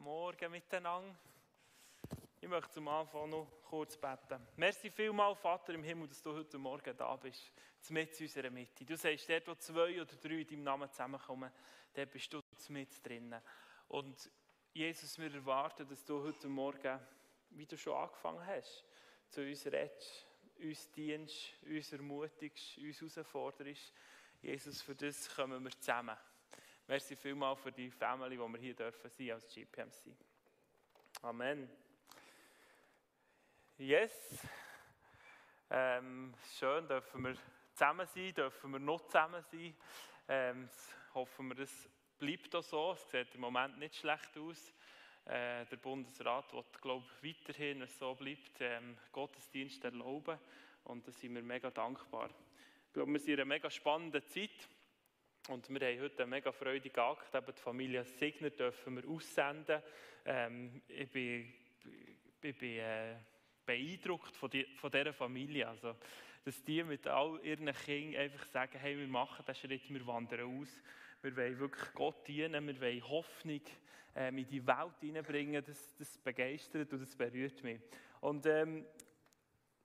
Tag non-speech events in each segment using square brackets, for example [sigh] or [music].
Guten Morgen miteinander. Ich möchte zum Anfang noch kurz beten. Merci vielmal, Vater im Himmel, dass du heute Morgen da bist, mit in unserer Mitte. Du sagst, dort, wo zwei oder drei in deinem Namen zusammenkommen, dort bist du mit drinnen. Und Jesus, wir erwarten, dass du heute Morgen, wie du schon angefangen hast, zu uns redest, uns dienst, uns ermutigst, uns herausforderst. Jesus, für das kommen wir zusammen. Merci vielmal für die Family, die wir hier dürfen sein als GPMC. Amen. Yes. Ähm, schön, dürfen wir zusammen sein, dürfen wir noch zusammen sein. Ähm, hoffen wir, das bleibt auch so. Es sieht im Moment nicht schlecht aus. Äh, der Bundesrat wird, glaube ich, weiterhin, es so bleibt, ähm, Gottesdienst erlauben. Und da sind wir mega dankbar. Ich glaube, wir sind in einer mega spannenden Zeit. Und wir haben heute einen mega freudigen Akt. Eben die Familie Signer dürfen wir aussenden. Ähm, ich bin, ich bin äh, beeindruckt von, die, von dieser Familie. Also, dass die mit all ihren Kindern einfach sagen, hey, wir machen den Schritt, wir wandern aus. Wir wollen wirklich Gott dienen, wir wollen Hoffnung ähm, in die Welt hineinbringen. Das, das begeistert und das berührt mich. Und ähm,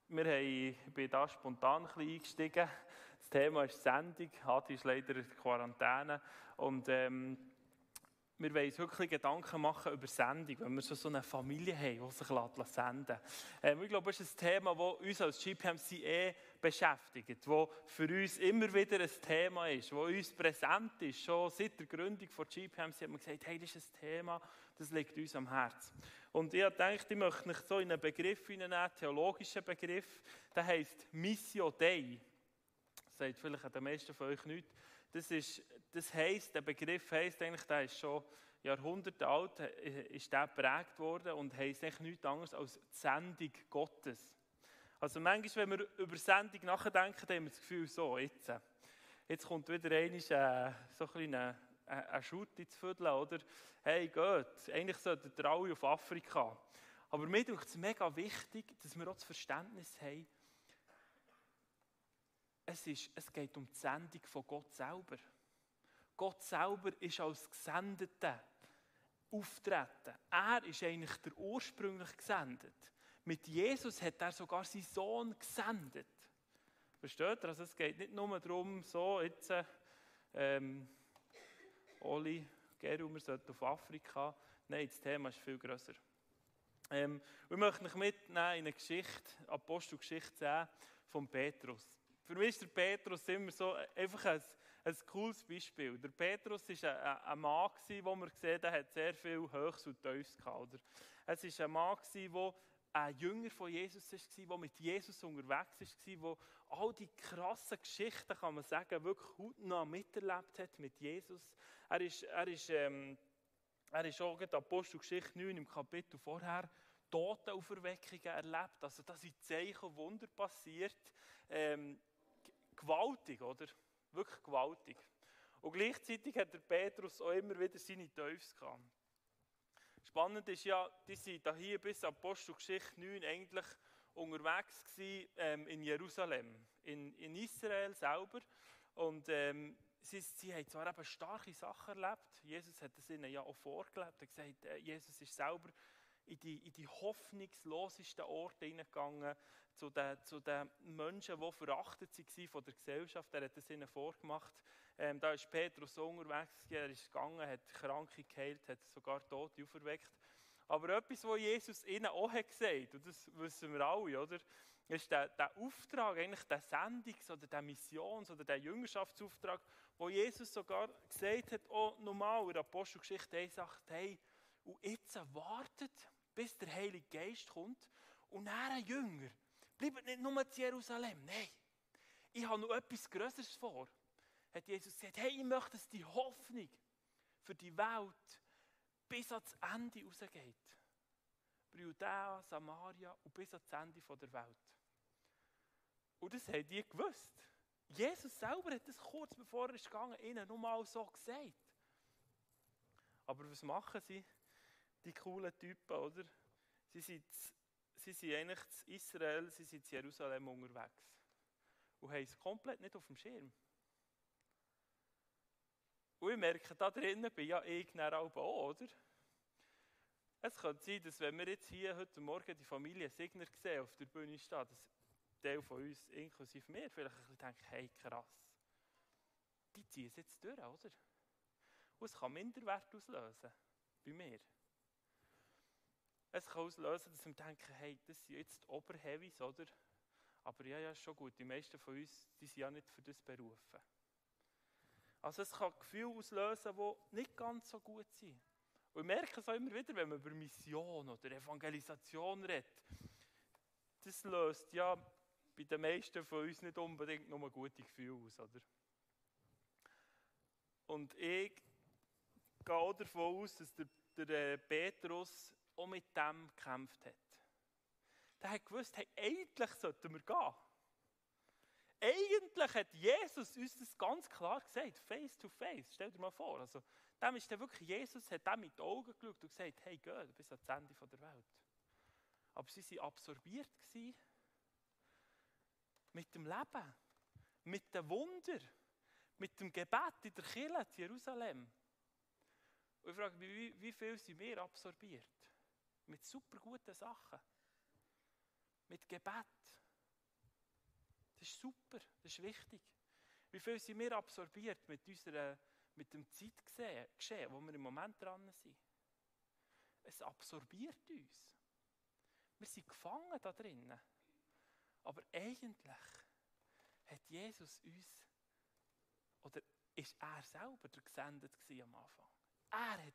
wir haben, ich bin da spontan ein bisschen eingestiegen. Thema ist Sendung. Hadi ist leider in Quarantäne. Und ähm, wir wollen uns wirklich Gedanken machen über Sendung, wenn wir so, so eine Familie haben, die sich senden. Ähm, ich glaube, das ist ein Thema, das uns als GPMC eh beschäftigt, das für uns immer wieder ein Thema ist, das uns präsent ist. Schon seit der Gründung von GPMC haben wir gesagt, hey, das ist ein Thema, das liegt uns am Herzen. Und ich gedacht, ich möchte nicht so in einen Begriff hineinnehmen, einen theologischen Begriff, der heißt Missio Dei sagt vielleicht an den meisten von euch nicht. Das, ist, das heisst, der Begriff heisst eigentlich, der ist schon Jahrhunderte alt, ist der geprägt worden und heisst eigentlich nichts anderes als die Sendung Gottes. Also manchmal, wenn wir über Sendung nachdenken, haben wir das Gefühl, so, jetzt, jetzt kommt wieder einmal äh, so ein eine, eine Schute ins Viertel, oder? Hey, geht, eigentlich sollten wir alle auf Afrika. Aber mir ist es mega wichtig, dass wir auch das Verständnis haben, es, ist, es geht um die Sendung von Gott selber. Gott selber ist als Gesendete auftreten. Er ist eigentlich der ursprünglich gesendet. Mit Jesus hat er sogar seinen Sohn gesendet. Versteht ihr? Also es geht nicht nur darum, so jetzt, ähm, Oli, Geru, wir sollten auf Afrika. Nein, das Thema ist viel grösser. Ähm, ich möchte mich mitnehmen in eine Geschichte, Apostelgeschichte 10 von Petrus. Für mich ist der Petrus immer so einfach ein, ein cooles Beispiel. Der Petrus war ein, ein Mann, der man gesehen hat, hat sehr viel Höchst und Tiefs gehabt. Es war ein Mann, der ein Jünger von Jesus war, der mit Jesus unterwegs war, der all die krassen Geschichten, kann man sagen, wirklich hautnah miterlebt hat mit Jesus. Er ist, er ist, ähm, er ist auch in der Apostelgeschichte 9 im Kapitel vorher Totenauferweckungen erlebt. Also da sind Zeichen und Wunder passiert. Ähm, gewaltig, oder? Wirklich gewaltig. Und gleichzeitig hat der Petrus auch immer wieder seine Teufels gehabt. Spannend ist ja, die sind hier bis Apostelgeschichte 9 eigentlich unterwegs gewesen, ähm, in Jerusalem, in, in Israel selber. Und ähm, sie, sie haben zwar eben starke Sachen erlebt, Jesus hat es ihnen ja auch vorgelebt, er hat gesagt, äh, Jesus ist selber in die, in die hoffnungslosesten Orte hineingegangen, zu den, zu den Menschen, die verachtet waren von der Gesellschaft. Er hat es ihnen vorgemacht. Ähm, da ist Petrus unterwegs, er ist gegangen, hat Kranke geheilt, hat sogar Tote auferweckt. Aber etwas, was Jesus ihnen auch hat gesagt, und das wissen wir alle, oder? ist der, der Auftrag, eigentlich der Sendungs- oder der Missions- oder der Jüngerschaftsauftrag, wo Jesus sogar gesagt hat, auch normal in der Apostelgeschichte 1 sagt, hey, und jetzt wartet, bis der Heilige Geist kommt und ein Jünger Bleibt nicht nur zu Jerusalem. Nein, ich habe noch etwas Größeres vor. Hat Jesus gesagt, hey, ich möchte, dass die Hoffnung für die Welt bis ans Ende rausgeht. Bei Judäa, Samaria und bis ans Ende der Welt. Und das haben die gewusst. Jesus selber hat das kurz bevor er ist gegangen, ihnen nur mal so gesagt. Aber was machen sie, die coolen Typen, oder? Sie sind sie sind eigentlich in Israel, sie sind in Jerusalem unterwegs. Und haben es komplett nicht auf dem Schirm. Und ich merke, da drinnen bin ja ich auch, oder? Es könnte sein, dass wenn wir jetzt hier heute Morgen die Familie Signer sehen, auf der Bühne stehen, dass Teil von uns, inklusive mir, vielleicht ein bisschen denkt, hey krass, die ziehen es jetzt durch, oder? Und es kann Minderwert auslösen, bei mir. Es kann auslösen, dass wir denken, hey, das sind jetzt die oder? Aber ja, ja, ist schon gut. Die meisten von uns, die sind ja nicht für das berufen. Also es kann Gefühle auslösen, die nicht ganz so gut sind. Und ich merke es auch immer wieder, wenn man über Mission oder Evangelisation redet. Das löst ja bei den meisten von uns nicht unbedingt nur gute Gefühle aus, oder? Und ich gehe auch davon aus, dass der, der äh, Petrus auch mit dem gekämpft hat. Der hat gewusst, hey, eigentlich sollten wir gehen. Eigentlich hat Jesus uns das ganz klar gesagt, face to face. Stell dir mal vor. Also, dem ist dann wirklich, Jesus hat dem mit den Augen geschaut und gesagt, hey, geh, du bist ans Ende der Welt. Aber sie waren absorbiert mit dem Leben, mit dem Wunder, mit dem Gebet in der Kirche in Jerusalem. Und ich frage mich, wie, wie viel sind wir absorbiert? Mit super guten Sachen. Mit Gebet. Das ist super, das ist wichtig. Wie viel sind wir absorbiert mit, unserer, mit dem Zeitgeschehen, wo wir im Moment dran sind? Es absorbiert uns. Wir sind gefangen da drinnen. Aber eigentlich hat Jesus uns, oder ist er selber der Gesendet am Anfang? Er hat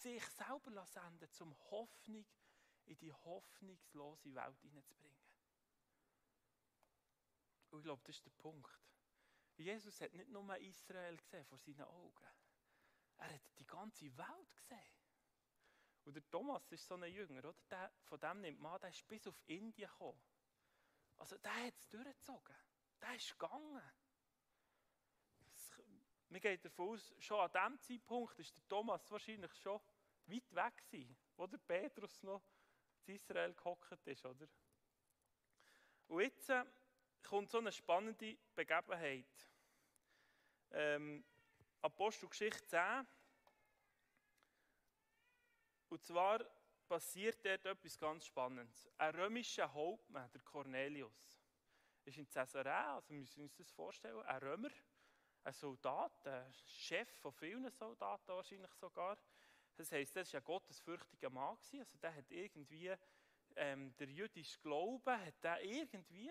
sich selber senden, um Hoffnung in die hoffnungslose Welt hineinzubringen. Und ich glaube, das ist der Punkt. Jesus hat nicht nur Israel gesehen vor seinen Augen. Er hat die ganze Welt gesehen. Und der Thomas ist so ein Jünger, oder? Der, von dem nimmt man, der ist bis auf Indien gekommen. Also der hat es durchgezogen. Der ist gegangen. Mir geht davon aus, schon an diesem Zeitpunkt ist der Thomas wahrscheinlich schon weit weg gewesen, wo der Petrus noch in Israel gehockt ist, oder? Und jetzt äh, kommt so eine spannende Begebenheit. Ähm, Apostelgeschichte 10. Und zwar passiert dort etwas ganz Spannendes. Ein römischer Hauptmann, der Cornelius, ist in Caesarea, also wir müssen uns das vorstellen, ein Römer, ein Soldat, ein Chef von vielen Soldaten wahrscheinlich sogar. Das heisst, das war ein gottesfürchtiger Mann. Also der hat irgendwie, ähm, der jüdische Glaube hat der irgendwie,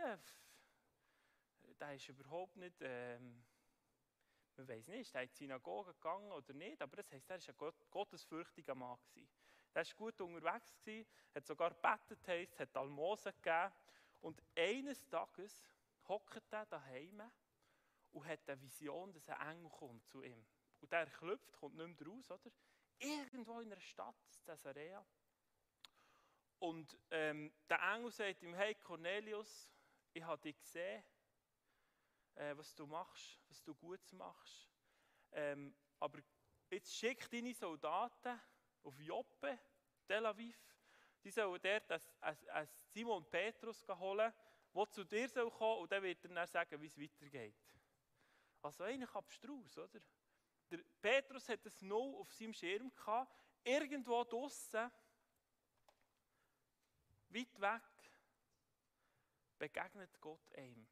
der ist überhaupt nicht, ähm, man weiß nicht, der ist in die Synagoge gegangen oder nicht, aber das heisst, er war ein gottesfürchtiger Mann. Der war gut unterwegs, gewesen, hat sogar gebetet, heisst, hat Almosen gegeben. Und eines Tages hockt er daheim und hat eine Vision, dass ein Engel kommt zu ihm. Und der klopft, kommt nicht mehr raus, oder? Irgendwo in einer Stadt, Caesarea. Und ähm, der Engel sagt ihm, hey Cornelius, ich habe dich gesehen, äh, was du machst, was du gut machst. Ähm, aber jetzt schick deine Soldaten auf Joppe, Tel Aviv. Die sollen dort einen Simon Petrus holen, der zu dir kommen soll und dann wird er dann sagen, wie es weitergeht. Also eigentlich abstrus, oder? Der Petrus hat es noch auf seinem Schirm gehabt, irgendwo draußen, weit weg, begegnet Gott einem.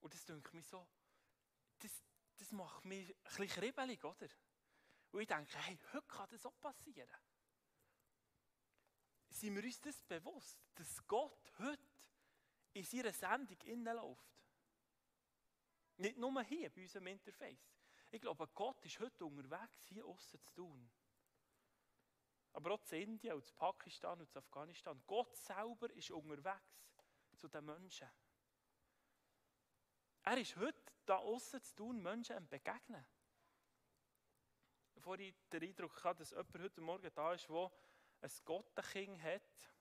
Und das denke mich so, das, das macht mich ein bisschen kribbelig, oder? Und ich denke, hey, heute kann das auch passieren. Sind wir uns das bewusst, dass Gott heute in seiner Sendung innenläuft? Nicht nur hier bei unserem Interface. Ich glaube, Gott ist heute unterwegs, hier außen zu tun. Aber auch zu Indien und zu Pakistan und zu Afghanistan. Gott selber ist unterwegs zu den Menschen. Er ist heute da außen zu tun, Menschen begegnen. Bevor ich den Eindruck hatte, dass jemand heute Morgen da ist, der ein Gottenkind hat.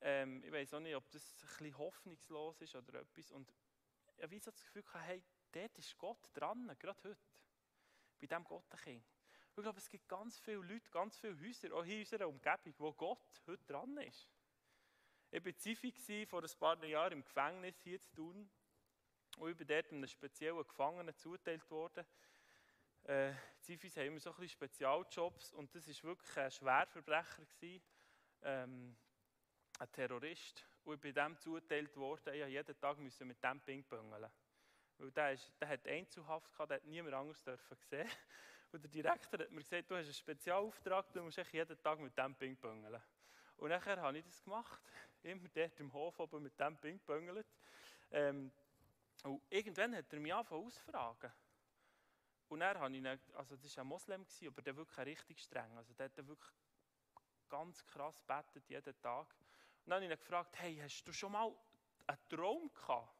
Ähm, ich weiß auch nicht, ob das ein bisschen hoffnungslos ist oder etwas. Und ich habe das Gefühl, hey, dort ist Gott dran, gerade heute. Bei diesem Gottenkind. Ich glaube, es gibt ganz viele Leute, ganz viele Häuser, auch in unserer Umgebung, wo Gott heute dran ist. Ich war Zivi vor ein paar Jahren im Gefängnis hier zu tun. Und ich bin dort einem speziellen Gefangenen zuteilt worden. Äh, Zifis haben immer so ein bisschen Spezialjobs und das war wirklich ein Schwerverbrecher. Gewesen, ähm, ein Terrorist. Und ich bin dem zugeteilt worden, ich jeden Tag mit dem pingpongeln. Weil der, ist, der hat Einzelhaft gehabt, der hat niemand anderes dürfen sehen. [laughs] Und der Direktor hat mir gesagt, du hast einen Spezialauftrag, du musst jeden Tag mit dem pingpongeln. Und nachher habe ich das gemacht. [laughs] Immer dort im Hof oben mit dem pingpongelt. Ähm, und irgendwann hat er mich angefangen auszufragen. Und dann habe ich ihn, also das war ein Moslem, aber der wirklich richtig streng. Also der hat wirklich ganz krass betet jeden Tag. Und dann habe ich ihn gefragt, hey, hast du schon mal einen Traum gehabt,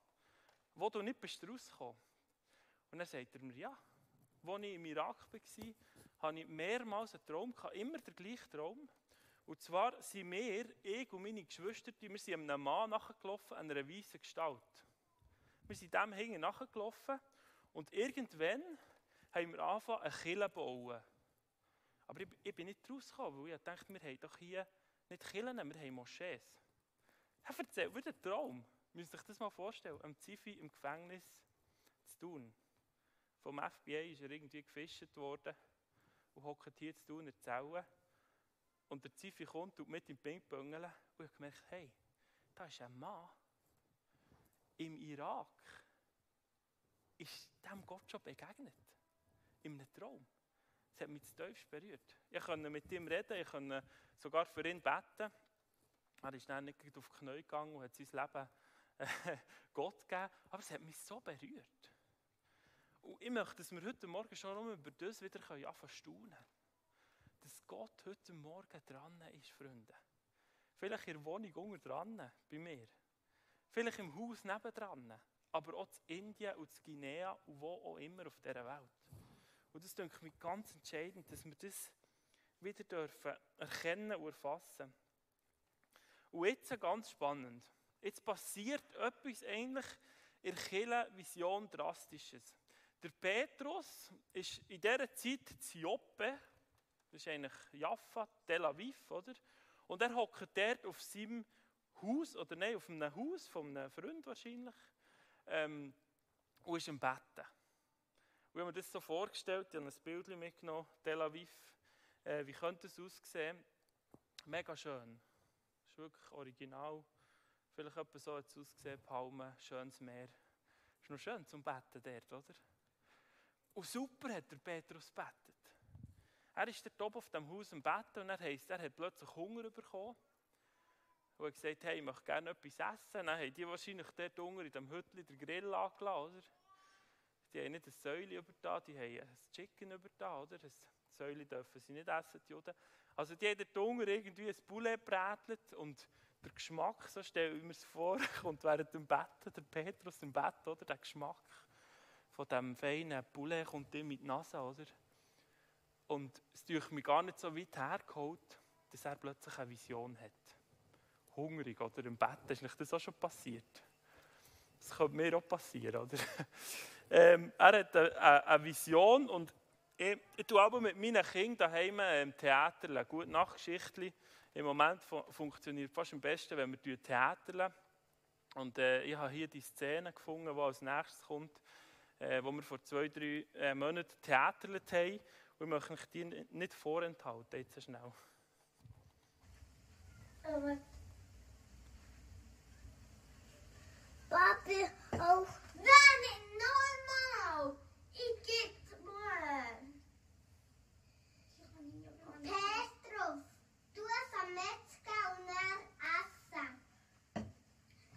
wo du nicht bist rausgekommen? Und dann sagt er mir, ja. Als ich im Irak war, hatte ich mehrmals einen Traum gehabt, immer der gleiche Traum. Und zwar sind wir, ich und meine Geschwister, wir sind einem Mann nachgelaufen, einer weißen Gestalt. Wir sind dem hinten nachgelaufen und irgendwann haben wir angefangen, eine Kille zu bauen. Aber ich, ich bin nicht rausgekommen, weil ich dachte, wir haben doch hier nicht Killen, wir haben Moschees. Er erzählt wieder einen Traum. Müsst ihr sich das mal vorstellen, am Zivi im Gefängnis zu tun. Vom FBI ist er irgendwie gefischt worden und hockt hier zu tun in der Zelle. Und der Zivi kommt und mit ihm Pingpongeln. Und ich gemerkt, hey, da ist ein Mann im Irak. Ist dem Gott schon begegnet? In einem Traum. Das hat mich zu tief berührt. Ich konnte mit ihm reden, ich konnte sogar für ihn beten. Er ist dann nicht auf die Knie gegangen und hat sein Leben [laughs] Gott gegeben. Aber es hat mich so berührt. Und ich möchte, dass wir heute Morgen schon über das wieder anfangen staunen Dass Gott heute Morgen dran ist, Freunde. Vielleicht in der Wohnung unten dran, bei mir. Vielleicht im Haus nebendran. Aber auch in Indien und in Guinea und wo auch immer auf dieser Welt. Und das denke ich mir ganz entscheidend, dass wir das wieder dürfen erkennen und erfassen. Und jetzt ganz spannend. Jetzt passiert etwas eigentlich in der Vision Drastisches. Der Petrus ist in dieser Zeit zu Joppe, das ist eigentlich Jaffa, Tel Aviv, oder? Und er hockt dort auf seinem Haus, oder nein, auf einem Haus von einem Freund wahrscheinlich, ähm, und ist im Betten. Und ich habe mir das so vorgestellt, ich habe ein Bild mitgenommen, Tel Aviv. Äh, wie könnte es aussehen? Mega schön. Das ist wirklich original. Vielleicht etwa so hat es ausgesehen, Palmen, schönes Meer. Ist noch schön zum Betten dort, oder? Und super hat der Petrus betet. Er ist dort oben auf dem Haus im Betten und er heisst, er hat plötzlich Hunger bekommen. Und hat gesagt, hey, ich möchte gerne etwas essen. Dann haben die wahrscheinlich dort unten in dem Hütchen den Grill angelassen, oder? die haben nicht ein Säule über da, die haben ein Chicken über da, oder? Ein Säule dürfen sie nicht essen, die Juden. Also die haben dort Hunger irgendwie ein Poulet brätelt und der Geschmack, so stelle ich mir es vor, kommt während dem Betten, der Petrus im Bett, oder? Der Geschmack von diesem feinen Poulet kommt ihm mit die Nase, oder? Und es ist mich gar nicht so weit hergeholt, dass er plötzlich eine Vision hat. Hungrig, oder? Im Bett, ist nicht das auch schon passiert? Das könnte mir auch passieren, oder? [laughs] Ähm, er hat eine, eine, Vision und ich, ich tue aber mit meinen Kindern daheim im Theater eine gute Nachtgeschichte. Im Moment funktioniert fast am besten, wenn wir Theater Und äh, ich habe hier die Szene gefunden, die als nächstes kommt, äh, wo wir vor zwei, drei äh, Monaten theaterlet haben. Und ich möchte euch die nicht vorenthalten, jetzt schnell. Aber Papi, auch wenn normal. Ich geht mal. Petrov, du hast am Metzger und er essen.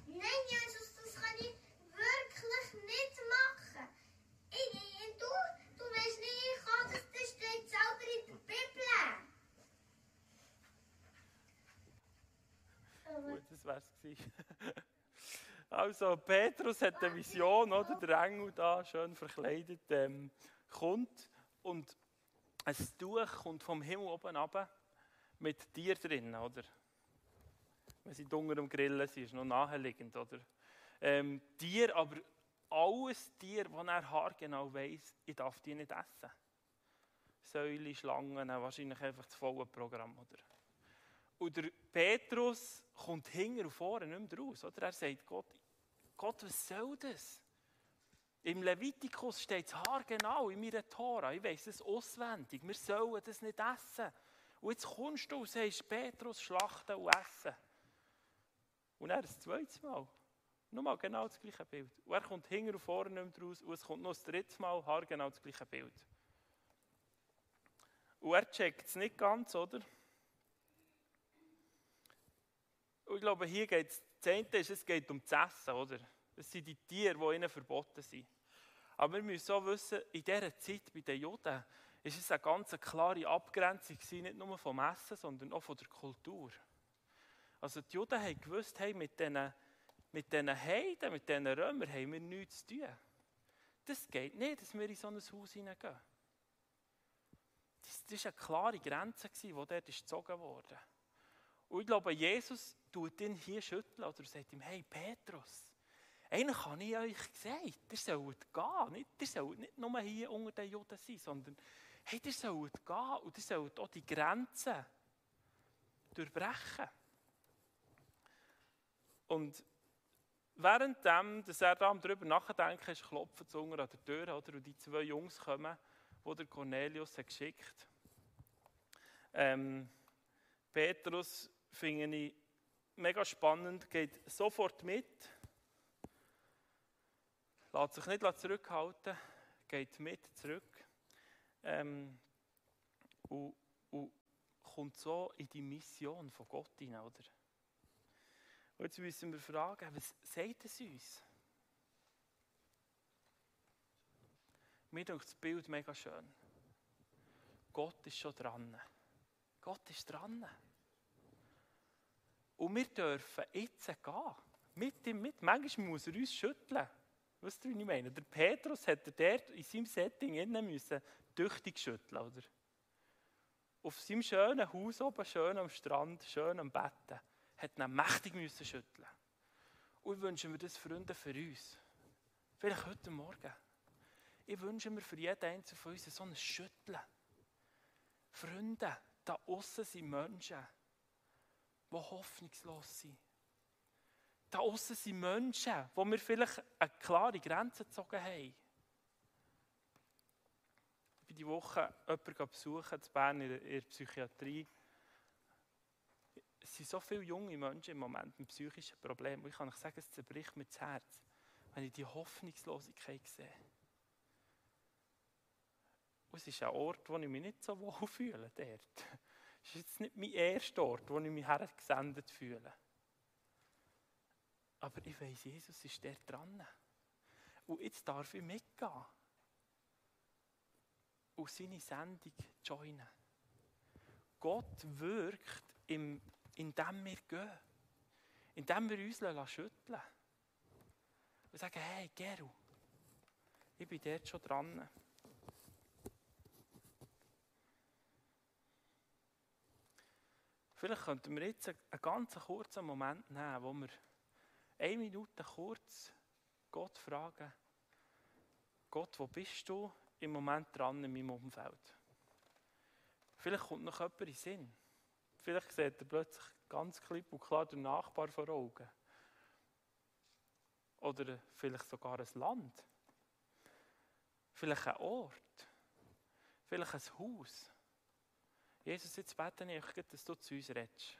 Nein, Jesus, das kann ich wirklich nicht machen. Ich, ich, du, du weißt nicht, ich kann das, das steht selber in der Das wär's gewesen. [laughs] Also, Petrus hat eine Vision, oder? Der Engel da, schön verkleidet, ähm, kommt und ein Tuch kommt vom Himmel oben runter mit Tier drin, oder? Wenn sie unter am Grillen sind, ist noch naheliegend, oder? Ähm, Tier, aber alles Tier, das er haargenau weiss, ich darf die nicht essen. Säule, Schlangen, wahrscheinlich einfach das volle Programm, oder? Und der Petrus kommt hinten und vorne nicht mehr raus. Oder? Er sagt Gott, Gott, was soll das? Im Levitikus steht es haargenau in meiner Tora. Ich weiß es auswendig. Wir sollen das nicht essen. Und jetzt kommst du und sagst, Petrus schlachten und essen. Und er das zweite Mal. Nochmal genau das gleiche Bild. Und er kommt hinten und vorne nicht mehr raus und es kommt noch das dritte Mal haargenau das gleiche Bild. Und er checkt es nicht ganz, oder? Ich glaube, hier geht es, ist, es geht um das Essen, oder? Das sind die Tiere, die ihnen verboten sind. Aber wir müssen auch wissen, in dieser Zeit bei den Juden ist es eine ganz klare Abgrenzung nicht nur vom Essen, sondern auch von der Kultur. Also die Juden haben gewusst, hey, mit diesen mit Heiden, mit diesen Römern haben wir nichts zu tun. Das geht nicht, dass wir in so ein Haus hineingehen. Das war eine klare Grenze, die dort gezogen wurde. Und ich glaube, Jesus tut ihn hier schütteln oder sagt ihm, hey Petrus, eigentlich habe ich euch gesagt, ihr sollt gehen. Nicht, ihr sollt nicht nur hier unter den Juden sein, sondern hey, ihr sollt gehen und ihr sollt auch die Grenzen durchbrechen. Und währenddem, dass er da darüber nachdenkt, ist klopfen die Zunge an der Tür, oder? Und die zwei Jungs kommen, die der Cornelius hat geschickt ähm, Petrus finde ich mega spannend, geht sofort mit, lässt sich nicht zurückhalten, geht mit zurück ähm, und, und kommt so in die Mission von Gott hinein, oder? Und jetzt müssen wir fragen, was sagt es uns? Mir denkt das Bild mega schön. Gott ist schon dran. Gott ist dran. Und wir dürfen jetzt gehen. Mit ihm mit. Manchmal muss er uns schütteln. Weißt du, wie ich meine? Der Petrus er dort in seinem Setting innen müssen tüchtig schütteln, oder? Auf seinem schönen Haus oben, schön am Strand, schön am Betten, hat er mächtig müssen schütteln. Und ich wünsche mir das, Freunde, für uns. Vielleicht heute Morgen. Ich wünsche mir für jeden Einzelnen von uns so ein Schütteln. Freunde, da außen sind Menschen, die hoffnungslos sind. Da außen sind Menschen, wo wir vielleicht eine klare Grenze gezogen haben. Ich bin die Woche jemanden besuchen, in Bern in der Psychiatrie. Es sind so viele junge Menschen im Moment mit psychischen Problemen. Und ich kann euch sagen, es zerbricht mir das Herz, wenn ich die Hoffnungslosigkeit sehe. Und es ist ein Ort, wo ich mich nicht so wohl fühle. Dort. Ist jetzt nicht mein erster Ort, wo ich mich hergesendet fühle. Aber ich weiß, Jesus ist dort dran. Und jetzt darf ich mitgehen. Und seine Sendung joinen. Gott wirkt, im, indem wir gehen. Indem wir uns schütteln Und sagen, hey, Geru, ich bin dort schon dran. Vielleicht könnten wir jetzt einen ganz kurzen Moment nehmen, wo wir eine Minute kurz Gott fragen, Gott, wo bist du im Moment dran in meinem Umfeld? Vielleicht kommt noch jemand in Sinn. Vielleicht sieht er plötzlich ganz klipp und klar den Nachbar vor Augen. Oder vielleicht sogar ein Land. Vielleicht ein Ort. Vielleicht ein Haus. Jesus, jetzt bete ich, dass du zu uns redest.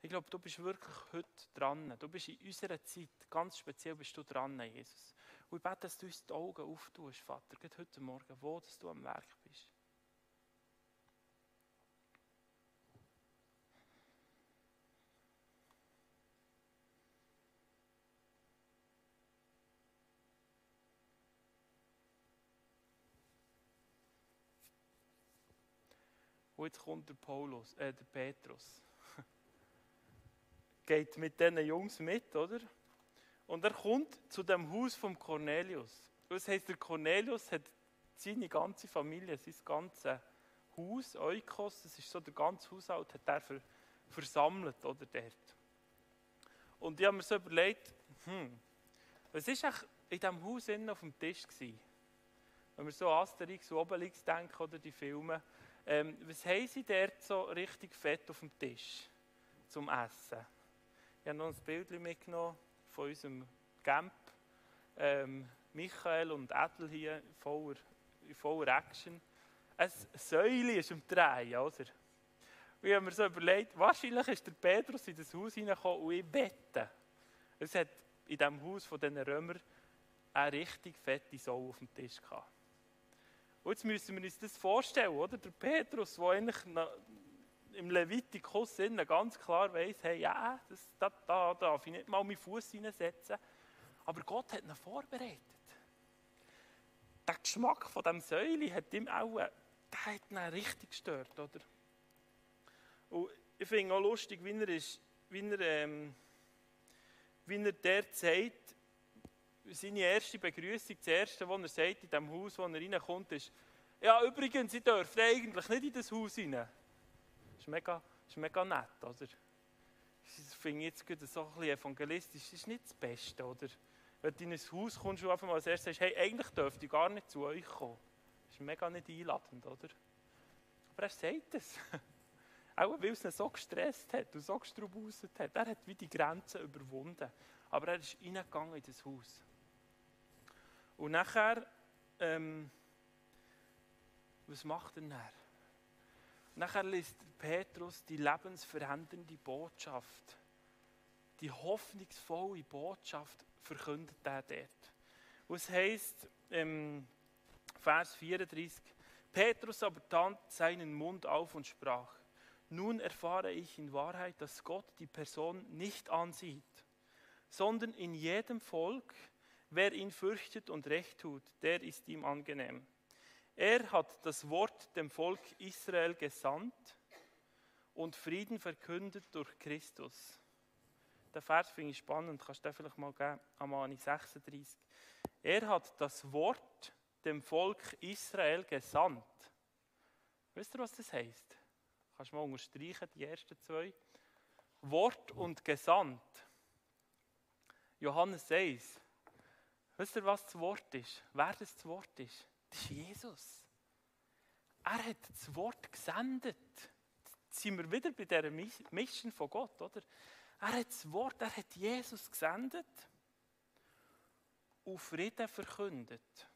Ich glaube, du bist wirklich heute dran. Du bist in unserer Zeit, ganz speziell bist du dran, Jesus. Und ich bete, dass du uns die Augen auftust, Vater, gerade heute Morgen, wo dass du am Werk bist. Und jetzt kommt der Paulus, äh, der Petrus. [laughs] Geht mit diesen Jungs mit, oder? Und er kommt zu dem Haus von Cornelius. Das heißt, der Cornelius hat seine ganze Familie, sein ganzes Haus, Eukos, das ist so der ganze Haushalt, hat er ver versammelt, oder dort. Und ich habe mir so überlegt, hm, was war eigentlich in diesem Haus innen auf dem Tisch gewesen? Wenn wir so Asterix und Obelix denken, oder die Filme, ähm, was haben Sie dort so richtig fett auf dem Tisch zum Essen? Ich habe noch ein Bild mitgenommen von unserem Camp. Ähm, Michael und Edel hier in voller, in voller Action. Ein Säule ist am Drehen, oder? Und ich mir so überlegt, wahrscheinlich ist der Petrus in das Haus hineingekommen und ich bete. Es hat in diesem Haus von diesen Römern eine richtig fette Sau auf dem Tisch gehabt. Und jetzt müssen wir uns das vorstellen, oder? Der Petrus, der eigentlich im Levitikus ganz klar weiß, hey, ja, das, da, da darf ich nicht mal meinen Fuß hineinsetzen. Aber Gott hat ihn vorbereitet. Der Geschmack von dem Säule hat ihm auch, der hat ihn richtig gestört, oder? Und ich finde auch lustig, wie er, ist, wie er, ähm, wie er dort sagt, seine erste Begrüßung, das erste, was er sagt in dem Haus, wo er reinkommt, ist, ja, übrigens, Sie dürfen eigentlich nicht in das Haus rein. Das ist mega, ist mega nett, oder? Das finde ich jetzt so ein bisschen evangelistisch, das ist nicht das Beste, oder? Wenn du in ein Haus kommst und einfach mal als erstes sagst, hey, eigentlich dürfte ich gar nicht zu euch kommen. Das ist mega nicht einladend, oder? Aber er sagt es. [laughs] Auch weil es ihn so gestresst hat und so gestrubuset hat. Er hat wie die Grenzen überwunden. Aber er ist reingegangen in das Haus. Und nachher, ähm, was macht er nachher? Nachher liest Petrus die lebensverändernde Botschaft. Die hoffnungsvolle Botschaft verkündet er dort. Was heißt ähm, Vers 34? Petrus aber tat seinen Mund auf und sprach: Nun erfahre ich in Wahrheit, dass Gott die Person nicht ansieht, sondern in jedem Volk Wer ihn fürchtet und recht tut, der ist ihm angenehm. Er hat das Wort dem Volk Israel gesandt und Frieden verkündet durch Christus. Der Vers finde ich spannend, kannst du den vielleicht mal geben, Amani 36. Er hat das Wort dem Volk Israel gesandt. Wisst ihr, was das heißt? Kannst du mal unterstreichen, die ersten zwei. Wort und gesandt. Johannes 1. Wisst ihr, was das Wort ist? Wer das Wort ist? Das ist Jesus. Er hat das Wort gesendet. Jetzt sind wir wieder bei dieser Mission von Gott, oder? Er hat das Wort, er hat Jesus gesendet und Frieden verkündet.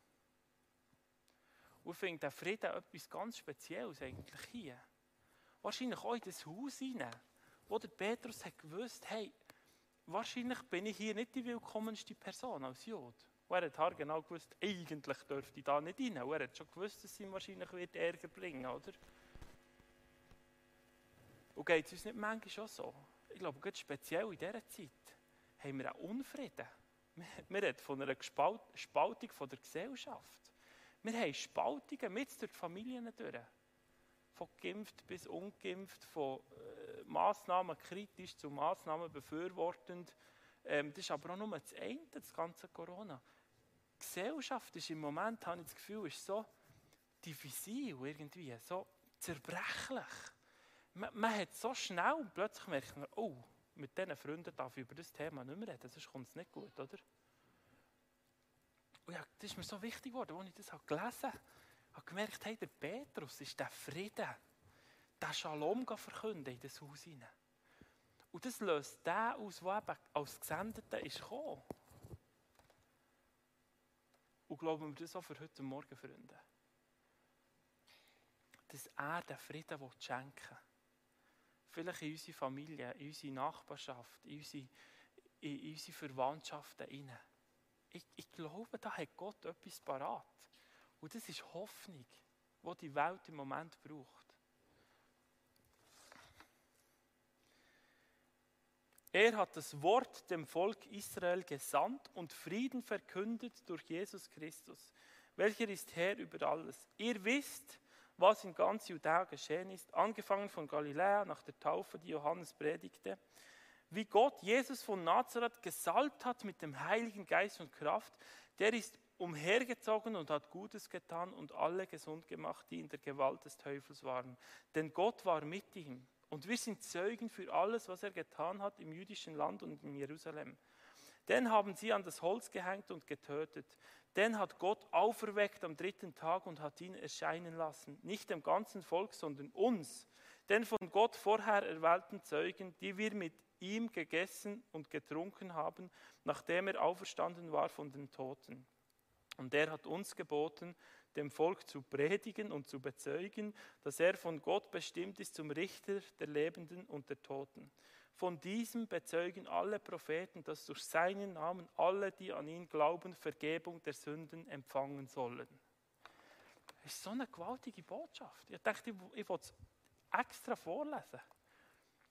Und ich finde der Frieden etwas ganz Spezielles eigentlich hier. Wahrscheinlich auch in das Haus hinein, wo der Petrus hat gewusst, hey, wahrscheinlich bin ich hier nicht die willkommenste Person als Jod. Und er hat genau gewusst, eigentlich dürfte ich da nicht rein. Und er hat schon gewusst, dass es ihm wahrscheinlich wird Ärger bringen oder? Und geht es uns nicht manchmal auch so? Ich glaube, gerade speziell in dieser Zeit haben wir einen Unfrieden. [laughs] Wir reden von einer Spaltung von der Gesellschaft. Wir haben Spaltungen mit durch die Familien durch. Von geimpft bis ungeimpft, von äh, Massnahmen kritisch zu Massnahmen befürwortend. Ähm, das ist aber auch nur das eine, das ganze Corona. Die Gesellschaft ist im Moment, habe ich das Gefühl, ist so diffizil irgendwie, so zerbrechlich. Man, man hat so schnell und plötzlich merkt man, oh, mit diesen Freunden darf ich über das Thema nicht mehr reden, sonst kommt es nicht gut, oder? Und ja, das ist mir so wichtig geworden, als ich das gelesen habe. Ich habe gemerkt, hey, der Petrus ist der Frieden, der Shalom verkünden in das Haus hinein. Und das löst den aus, der eben als Gesendeter ist gekommen. Und glauben wir das auch für heute Morgen, Freunde? Dass er den Frieden schenken will. Vielleicht in unsere Familie, in unsere Nachbarschaft, in unsere, in unsere Verwandtschaften hinein. Ich, ich glaube, da hat Gott etwas parat. Und das ist Hoffnung, die die Welt im Moment braucht. Er hat das Wort dem Volk Israel gesandt und Frieden verkündet durch Jesus Christus, welcher ist Herr über alles. Ihr wisst, was in ganz Judäa geschehen ist, angefangen von Galiläa nach der Taufe, die Johannes predigte, wie Gott Jesus von Nazareth gesalbt hat mit dem Heiligen Geist und Kraft, der ist umhergezogen und hat Gutes getan und alle gesund gemacht, die in der Gewalt des Teufels waren. Denn Gott war mit ihm. Und wir sind Zeugen für alles, was er getan hat im jüdischen Land und in Jerusalem. Den haben sie an das Holz gehängt und getötet. Den hat Gott auferweckt am dritten Tag und hat ihn erscheinen lassen. Nicht dem ganzen Volk, sondern uns, den von Gott vorher erwählten Zeugen, die wir mit ihm gegessen und getrunken haben, nachdem er auferstanden war von den Toten. Und er hat uns geboten, dem Volk zu predigen und zu bezeugen, dass er von Gott bestimmt ist zum Richter der Lebenden und der Toten. Von diesem bezeugen alle Propheten, dass durch seinen Namen alle, die an ihn glauben, Vergebung der Sünden empfangen sollen. Das ist so eine gewaltige Botschaft. Ich dachte, ich will es extra vorlesen.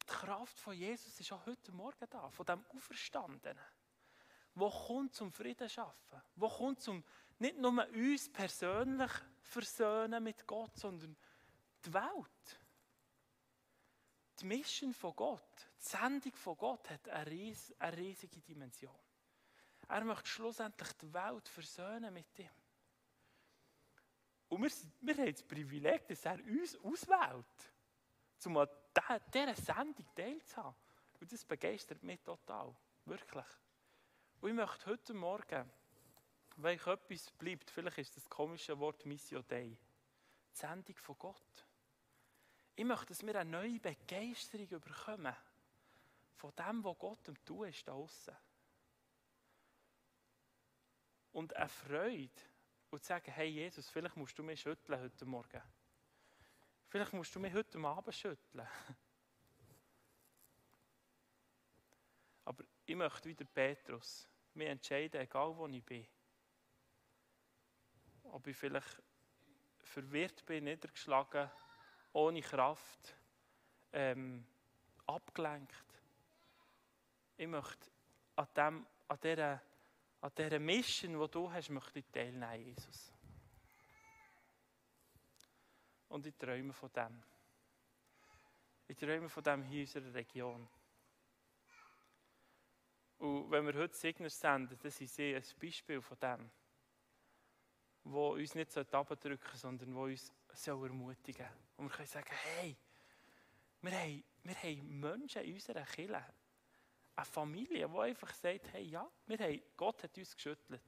Die Kraft von Jesus ist auch heute Morgen da, von dem Auferstandenen. Wo kommt zum Frieden schaffen? Wo kommt zum nicht nur uns persönlich versöhnen mit Gott, sondern die Welt. Die Mission von Gott, die Sendung von Gott hat eine, ries eine riesige Dimension. Er möchte schlussendlich die Welt versöhnen mit ihm. Und wir, wir haben das Privileg, dass er uns auswählt, um an dieser Sendung teilzuhaben. Und das begeistert mich total. Wirklich. Und ich möchte heute Morgen wenn ich etwas bleibt, vielleicht ist das komische Wort Mission Dei. Die Sendung von Gott. Ich möchte, dass wir eine neue Begeisterung bekommen von dem, was Gott am Tun ist da außen. Und eine Freude und zu sagen, hey Jesus, vielleicht musst du mich schütteln heute Morgen. Vielleicht musst du mich heute Abend schütteln. Aber ich möchte wieder Petrus mich entscheiden, egal wo ich bin ob ich vielleicht verwirrt bin, niedergeschlagen, ohne Kraft, ähm, abgelenkt. Ich möchte an, dem, an, dieser, an dieser Mission, die du hast, möchte ich teilnehmen, Jesus. Und ich träume von dem. Ich träume von dem hier in unserer Region. Und wenn wir heute Signals senden, dann sind sie ein Beispiel von dem wo uns nicht abdrücken soll, sondern wo uns ermutigen soll. Und wir können sagen, hey, wir haben, wir haben Menschen in unserer Kirche, eine Familie, die einfach sagt, hey, ja, wir haben, Gott hat uns geschüttelt.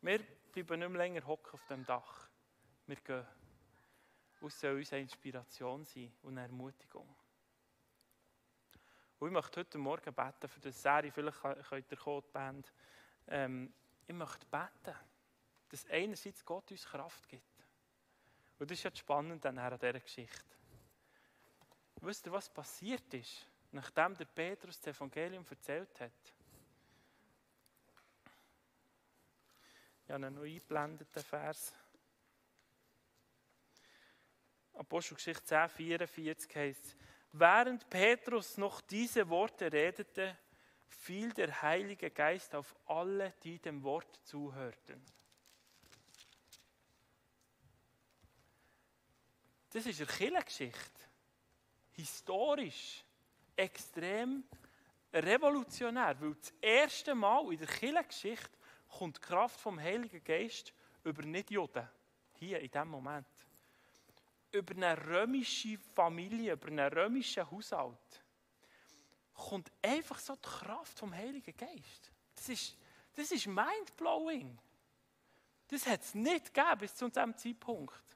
Wir bleiben nicht mehr länger hocken auf dem Dach. Wir gehen. Und es soll uns eine Inspiration sein und eine Ermutigung. Und ich möchte heute Morgen beten für das Serie, vielleicht könnt ihr kommen, die Band. Ähm, ich möchte beten dass einerseits Gott uns Kraft gibt. Und das ist ja spannend an dieser Geschichte. Wisst ihr, was passiert ist, nachdem der Petrus das Evangelium erzählt hat? Ich habe einen noch eingeblendeten Vers. Apostelgeschichte 10, 44 heißt Während Petrus noch diese Worte redete, fiel der Heilige Geist auf alle, die dem Wort zuhörten. Das ist eine Kirchengeschichte. Historisch extrem revolutionär, weil das erste Mal in der Kirchengeschichte kommt die Kraft vom Heiligen Geist über Nicht-Juden. Hier, in diesem Moment. Über eine römische Familie, über einen römischen Haushalt. Kommt einfach so die Kraft vom Heiligen Geist. Das ist, das ist mind-blowing. Das hat es nicht gegeben bis zu diesem Zeitpunkt.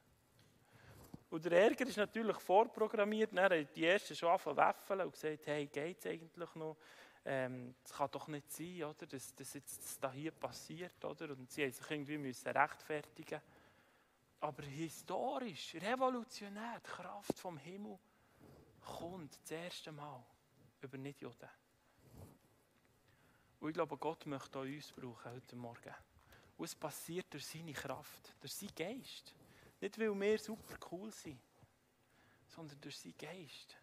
Und der Ärger ist natürlich vorprogrammiert. Dann haben die Ersten schon angefangen und gesagt, hey, geht es eigentlich noch? Ähm, das kann doch nicht sein, oder? Dass, dass jetzt das da hier passiert. Oder? Und sie haben sich irgendwie müssen rechtfertigen Aber historisch, revolutionär, die Kraft vom Himmel kommt das erste Mal über Nicht-Juden. Und ich glaube, Gott möchte auch uns brauchen heute Morgen. Und es passiert durch seine Kraft, durch seinen Geist. Nicht, weil wir super cool sind, sondern durch seinen Geist.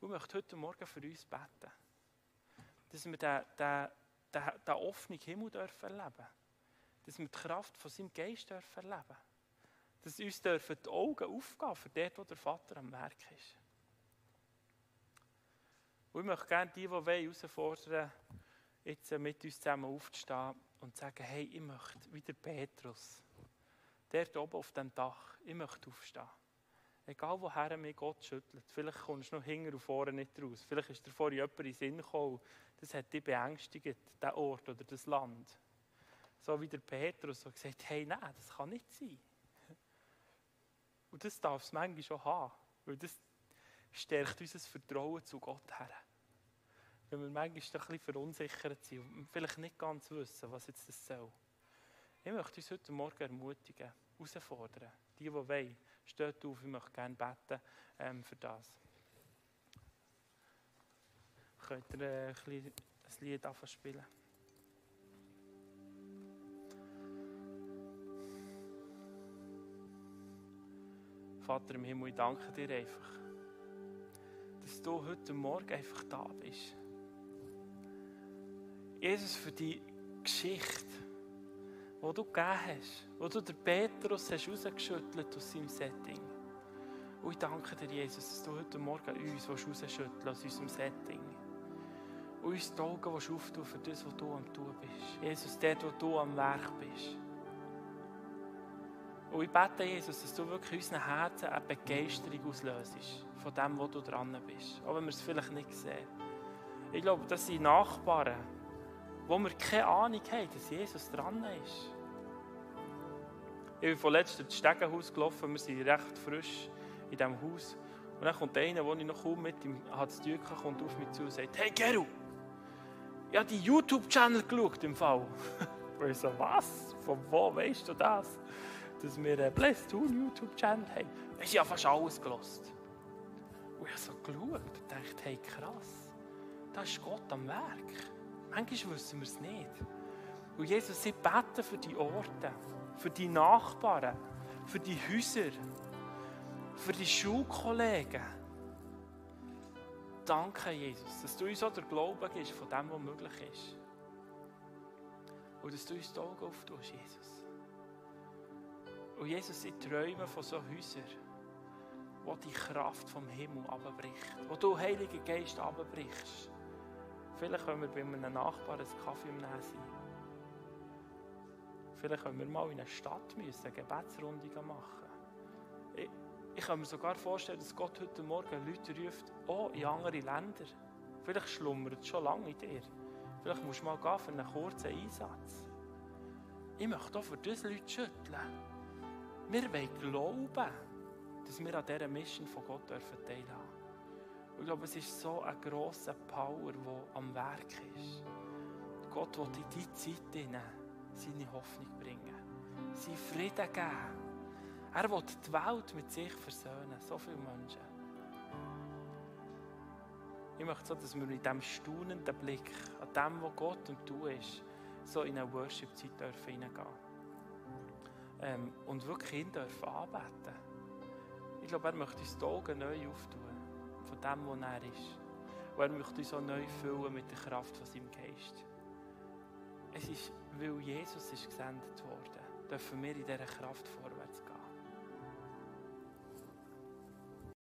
Und ich möchte heute Morgen für uns beten, dass wir den, den, den, den offenen Himmel dürfen erleben Dass wir die Kraft von seinem Geist dürfen erleben Dass uns dürfen die Augen aufgehen für dort, wo der Vater am Werk ist. Und ich möchte gerne die, die wollen, herausfordern, jetzt mit uns zusammen aufzustehen und zu sagen, hey, ich möchte wieder Petrus dort oben auf dem Dach, ich möchte aufstehen. Egal woher mich Gott schüttelt. Vielleicht kommst du noch hinten und vorne nicht raus. Vielleicht ist dir vorhin jemand in den Sinn gekommen, das hat dich beängstigt, der Ort oder das Land. So wie der Petrus, der gesagt hey, nein, das kann nicht sein. Und das darf es manchmal schon haben, weil das stärkt unser Vertrauen zu Gott her. Wenn wir manchmal ein bisschen verunsichert sind und vielleicht nicht ganz wissen, was jetzt das soll. Ich möchte uns heute Morgen ermutigen, herausfordern. Die, die wollen, steht auf, ich möchte gerne beten ähm, für das. Könnt ihr äh, ein, ein Lied anfangen spielen? Vater im Himmel, ich danke dir einfach, dass du heute Morgen einfach da bist. Jesus, für die Geschichte, die du gegeben hast, wo du den Petrus hast rausgeschüttelt aus seinem Setting. Und ich danke dir, Jesus, dass du heute Morgen uns rausschütteln aus unserem Setting. Und uns die Augen auftun für das, was du am tun bist. Jesus, dort, wo du am Werk bist. Und ich bete, Jesus, dass du wirklich in unseren Herzen eine Begeisterung auslöst von dem, wo du dran bist. Auch wenn wir es vielleicht nicht sehen. Ich glaube, das sind Nachbarn, wo wir keine Ahnung haben, dass Jesus dran ist. Ich bin vorletzt ins Stegenhaus gelaufen, wir sind recht frisch in diesem Haus. Und dann kommt einer, der ich noch kaum mit ihm hat zu tun kommt auf mich zu und sagt, hey Geru, ich habe die YouTube-Channel geschaut im Fall. [laughs] Und ich so, was? Von wo weißt du das? dass wir einen Blessed YouTube-Channel haben. Wir haben ja fast alles gelost. Und ich habe so geschaut und dachte, hey krass, da ist Gott am Werk. Manchmal wissen wir es nicht. Und Jesus, sie beten für die Orte, für die Nachbarn, für die Häuser, für die Schulkollegen. Danke, Jesus, dass du uns auch der Glauben gibst von dem, was möglich ist. Und dass du uns die Augen auftust, Jesus. Und Jesus, ich träume von so Häusern, wo die Kraft vom Himmel abbricht, wo du, Heiliger Geist, abbrichst. Vielleicht können wir bei einem Nachbarn einen Kaffee Nehmen. Vielleicht können wir mal in einer Stadt müssen, eine Gebetsrunde machen. Ich, ich kann mir sogar vorstellen, dass Gott heute Morgen Leute ruft, auch in andere Länder. Vielleicht schlummert es schon lange in dir. Vielleicht musst du mal gehen für einen kurzen Einsatz. Ich möchte auch für diese Leute schütteln. Wir wollen glauben, dass wir an dieser Mission von Gott dürfen teilhaben dürfen. Ich glaube, es ist so ein grosser Power, der am Werk ist. Gott will in diese Zeit hinein seine Hoffnung bringen, seinen Frieden geben. Er will die Welt mit sich versöhnen, so viele Menschen. Ich möchte so, dass wir mit diesem staunenden Blick an dem, was Gott und du ist, so in eine Worship-Zeit hineingehen dürfen ähm, und wirklich ihn dürfen anbeten. Ich glaube, er möchte uns die Augen neu auftun von dem, was er ist. Und er möchte uns auch neu füllen mit der Kraft von seinem Geist. Es ist, weil Jesus ist gesendet worden, dürfen wir in dieser Kraft folgen.